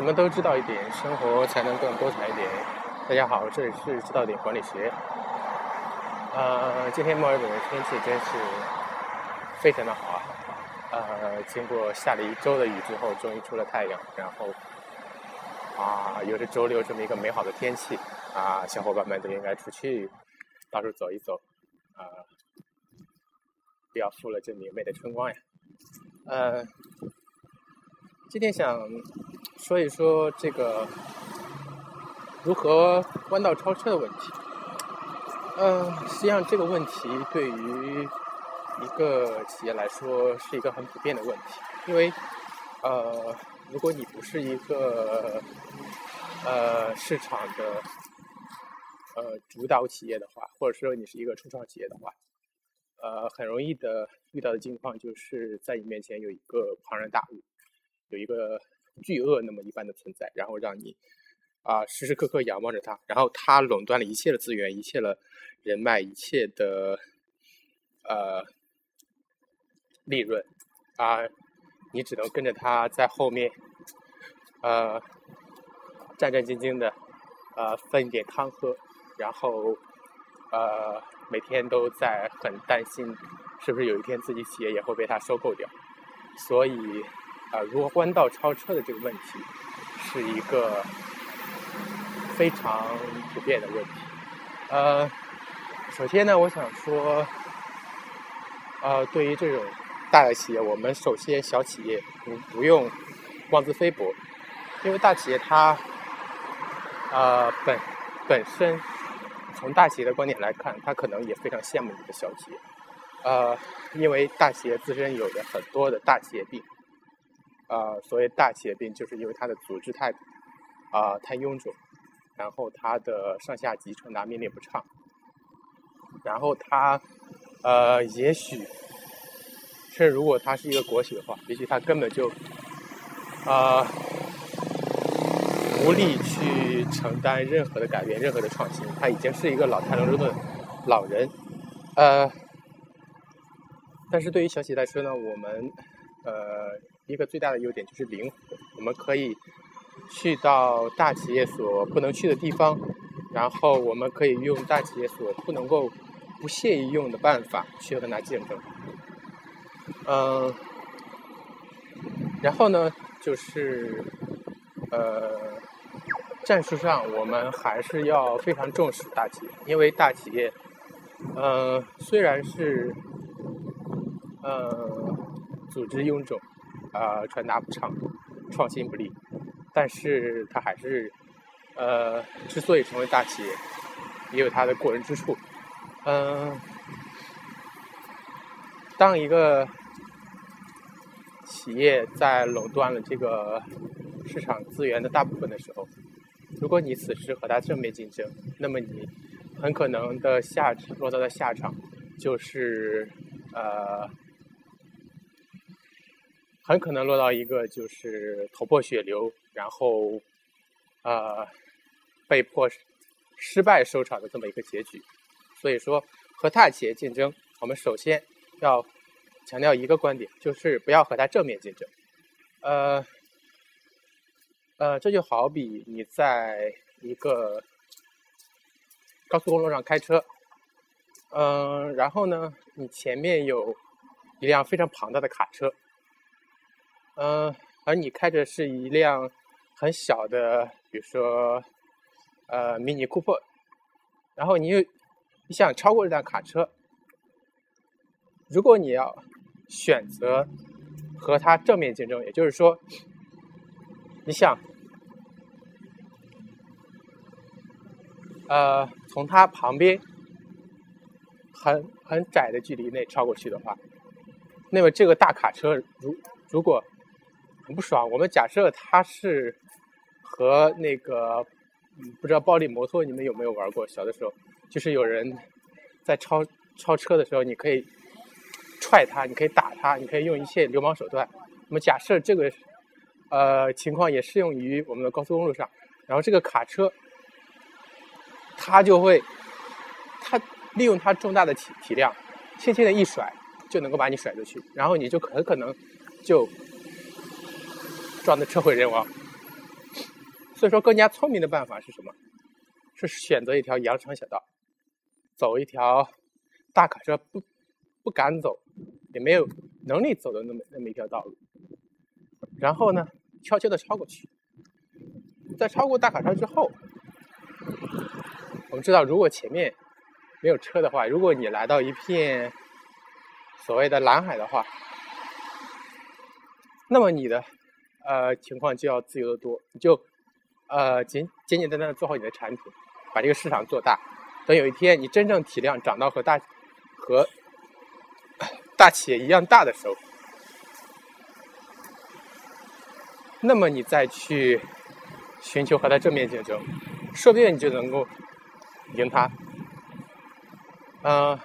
什么都知道一点，生活才能更多彩一点。大家好，这里是知道点管理学。呃，今天墨尔本的天气真是非常的好啊！呃，经过下了一周的雨之后，终于出了太阳，然后啊，有着周六这么一个美好的天气啊，小伙伴们都应该出去到处走一走啊，不要负了这明媚的春光呀。呃。今天想说一说这个如何弯道超车的问题。嗯，实际上这个问题对于一个企业来说是一个很普遍的问题，因为呃，如果你不是一个呃市场的呃主导企业的话，或者说你是一个初创企业的话，呃，很容易的遇到的境况就是在你面前有一个庞然大物。有一个巨鳄那么一般的存在，然后让你啊时时刻刻仰望着它，然后它垄断了一切的资源，一切的人脉，一切的呃利润啊，你只能跟着它在后面呃战战兢兢的呃分一点汤喝，然后呃每天都在很担心是不是有一天自己企业也会被它收购掉，所以。啊，如何弯道超车的这个问题，是一个非常普遍的问题。呃，首先呢，我想说，呃，对于这种大的企业，我们首先小企业不不用妄自菲薄，因为大企业它，呃，本本身从大企业的观点来看，它可能也非常羡慕你的小企业，呃，因为大企业自身有着很多的大企业病。呃，所谓大企业病，就是因为它的组织太啊太臃肿，然后它的上下级传达命令不畅，然后它呃也许，甚至如果它是一个国企的话，也许它根本就啊无力去承担任何的改变、任何的创新，它已经是一个老态龙钟的老人。呃，但是对于小企业来说呢，我们呃。一个最大的优点就是灵活，我们可以去到大企业所不能去的地方，然后我们可以用大企业所不能够不屑于用的办法去和它竞争。嗯，然后呢，就是呃，战术上我们还是要非常重视大企业，因为大企业，呃，虽然是呃组织臃肿。啊，传达不畅，创新不利，但是它还是，呃，之所以成为大企业，也有它的过人之处。嗯，当一个企业在垄断了这个市场资源的大部分的时候，如果你此时和它正面竞争，那么你很可能的下落到的下场就是，呃。很可能落到一个就是头破血流，然后，呃，被迫失败收场的这么一个结局。所以说，和大企业竞争，我们首先要强调一个观点，就是不要和它正面竞争。呃，呃，这就好比你在一个高速公路上开车，嗯，然后呢，你前面有一辆非常庞大的卡车。嗯，而你开着是一辆很小的，比如说呃迷你库珀，然后你又你想超过这辆卡车，如果你要选择和它正面竞争，也就是说，你想呃从它旁边很很窄的距离内超过去的话，那么这个大卡车如如果很不爽。我们假设它是和那个，不知道暴力摩托你们有没有玩过？小的时候，就是有人在超超车的时候，你可以踹他，你可以打他，你可以用一切流氓手段。我们假设这个呃情况也适用于我们的高速公路上，然后这个卡车，它就会，它利用它重大的体体量，轻轻的一甩就能够把你甩出去，然后你就很可能就。撞得车毁人亡，所以说，更加聪明的办法是什么？是选择一条羊肠小道，走一条大卡车不不敢走，也没有能力走的那么那么一条道路。然后呢，悄悄的超过去。在超过大卡车之后，我们知道，如果前面没有车的话，如果你来到一片所谓的蓝海的话，那么你的呃情况就要自由的多，你就呃简简简单单的做好你的产品，把这个市场做大。等有一天你真正体量涨到和大和大企业一样大的时候，那么你再去寻求和他正面竞争，说不定你就能够赢他。呃，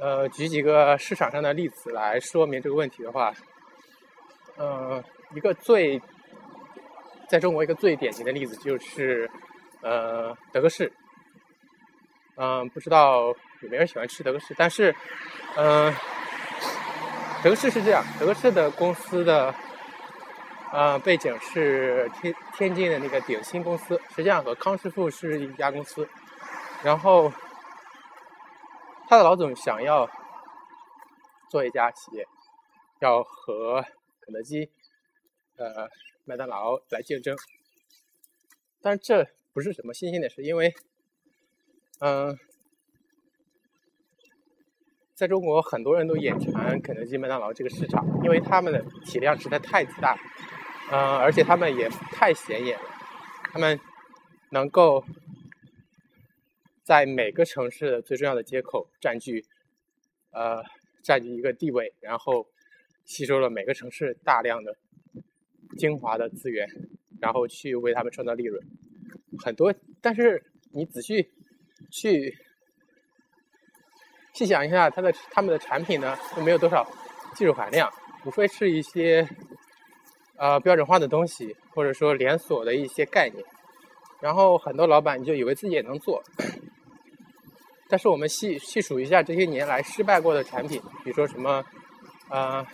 呃，举几个市场上的例子来说明这个问题的话，呃，一个最在中国一个最典型的例子就是呃德克士，嗯，不知道有没有人喜欢吃德克士，但是嗯，德克士是这样，德克士的公司的呃背景是天天津的那个鼎新公司，实际上和康师傅是一家公司。然后，他的老总想要做一家企业，要和肯德基、呃麦当劳来竞争。但这不是什么新鲜的事，因为，嗯，在中国很多人都眼馋肯德基、麦当劳这个市场，因为他们的体量实在太大，嗯，而且他们也太显眼了，他们能够。在每个城市的最重要的街口占据，呃，占据一个地位，然后吸收了每个城市大量的精华的资源，然后去为他们创造利润。很多，但是你仔细去细想一下，它的他们的产品呢，都没有多少技术含量，无非是一些呃标准化的东西，或者说连锁的一些概念。然后很多老板就以为自己也能做。但是我们细细数一下这些年来失败过的产品，比如说什么，呃，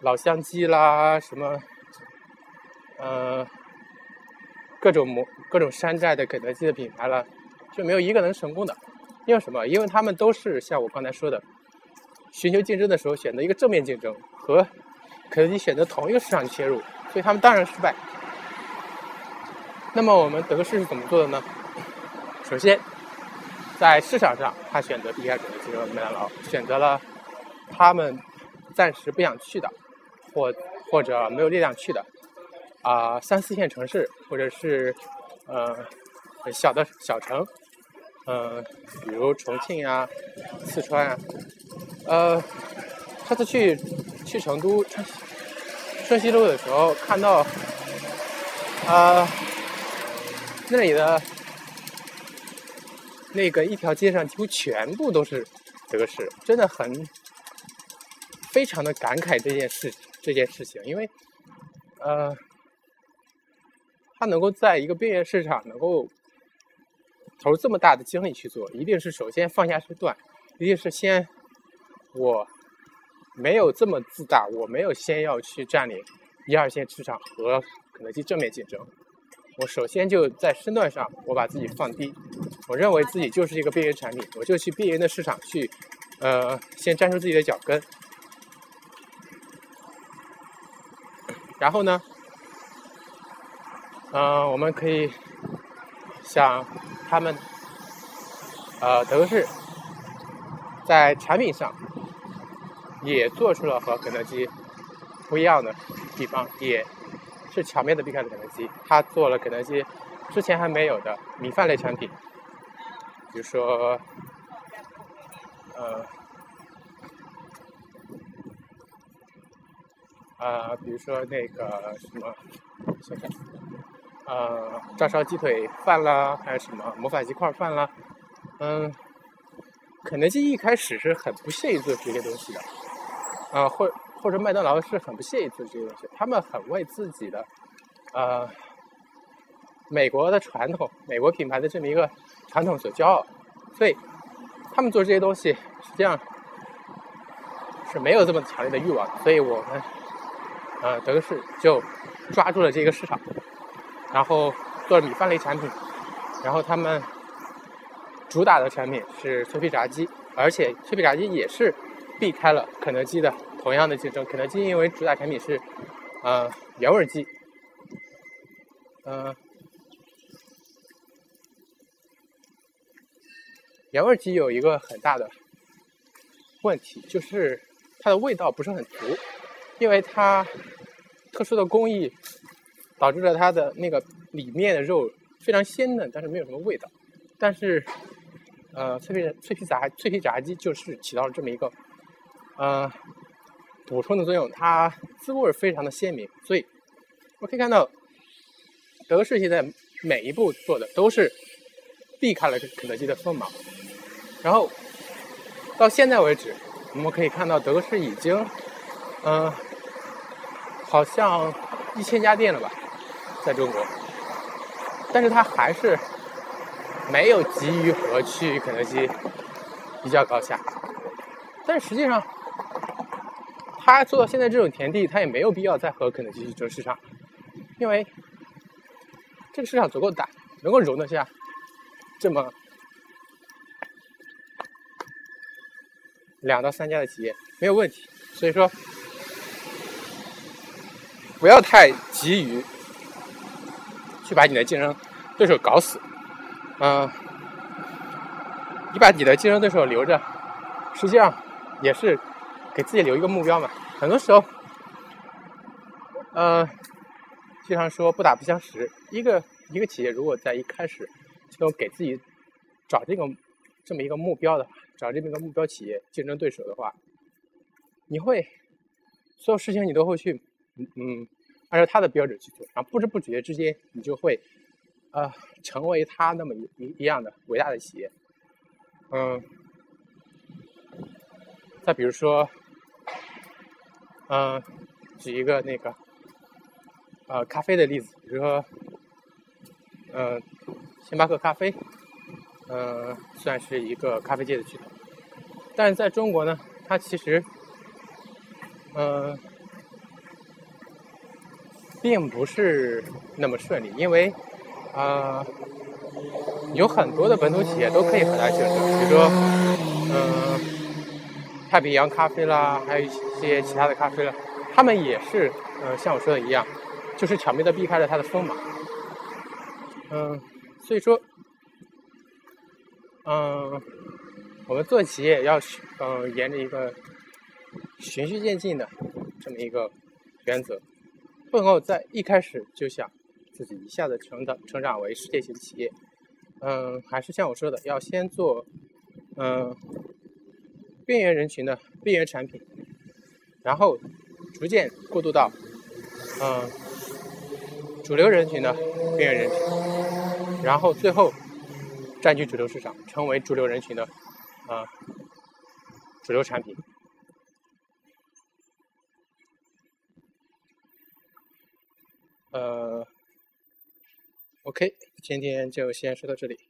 老乡鸡啦，什么，呃，各种模各种山寨的肯德基的品牌了，就没有一个能成功的。因为什么？因为他们都是像我刚才说的，寻求竞争的时候选择一个正面竞争，和肯德基选择同一个市场切入，所以他们当然失败。那么我们德士是怎么做的呢？首先。在市场上，他选择避开肯德基和麦当劳，选择了他们暂时不想去的，或或者没有力量去的啊三四线城市，或者是呃小的小城，嗯，比如重庆啊、四川啊，呃，上次去去成都春春熙路的时候，看到啊那里的。那个一条街上几乎全部都是德式，真的很非常的感慨这件事这件事情，因为呃，他能够在一个边缘市场能够投入这么大的精力去做，一定是首先放下身段，一定是先我没有这么自大，我没有先要去占领一二线市场和肯德基正面竞争。我首先就在身段上，我把自己放低，我认为自己就是一个边缘产品，我就去边缘的市场去，呃，先站住自己的脚跟，然后呢，嗯，我们可以想他们，呃，德克士在产品上也做出了和肯德基不一样的地方，也。是巧妙的避开了肯德基，他做了肯德基之前还没有的米饭类产品，比如说，呃，啊，比如说那个什么，想想，呃，照烧鸡腿饭啦，还有什么魔法鸡块饭啦，嗯，肯德基一开始是很不屑于做这些东西的，啊，或。或者麦当劳是很不屑于做这些东西，他们很为自己的，呃，美国的传统、美国品牌的这么一个传统所骄傲，所以他们做这些东西实际上是没有这么强烈的欲望。所以我们呃，德克士就抓住了这个市场，然后做了米饭类产品，然后他们主打的产品是脆皮炸鸡，而且脆皮炸鸡也是避开了肯德基的同样的竞争。肯德基因为主打产品是呃原味鸡，嗯，原味鸡有一个很大的问题，就是它的味道不是很足。因为它特殊的工艺导致了它的那个里面的肉非常鲜嫩，但是没有什么味道。但是，呃，脆皮脆皮炸脆皮炸鸡就是起到了这么一个呃补充的作用，它滋味非常的鲜明。所以，我可以看到德式现在每一步做的都是避开了肯德基的锋芒。然后到现在为止，我们可以看到德式已经嗯。好像一千家店了吧，在中国，但是他还是没有急于和去肯德基一较高下。但实际上，他做到现在这种田地，他也没有必要再和肯德基去争市场，因为这个市场足够大，能够容得下这么两到三家的企业，没有问题。所以说。不要太急于去把你的竞争对手搞死，嗯，你把你的竞争对手留着，实际上也是给自己留一个目标嘛。很多时候，呃，经常说不打不相识。一个一个企业如果在一开始就给自己找这个这么一个目标的话，找这么一个目标企业竞争对手的话，你会所有事情你都会去。嗯，按照他的标准去做，然后不知不觉之间，你就会，呃，成为他那么一一样的伟大的企业。嗯，再比如说，嗯，举一个那个，呃，咖啡的例子，比如说，嗯，星巴克咖啡，嗯，算是一个咖啡界的巨头，但是在中国呢，它其实，嗯。并不是那么顺利，因为，啊，有很多的本土企业都可以和它竞争，比如说，嗯，太平洋咖啡啦，还有一些其他的咖啡了，他们也是，呃，像我说的一样，就是巧妙的避开了它的锋芒。嗯，所以说，嗯，我们做企业要，嗯，沿着一个循序渐进的这么一个原则。不能在一开始就想自己一下子成长成长为世界型企业，嗯，还是像我说的，要先做嗯边缘人群的边缘产品，然后逐渐过渡到嗯主流人群的边缘人群，然后最后占据主流市场，成为主流人群的啊主流产品。呃，OK，今天就先说到这里。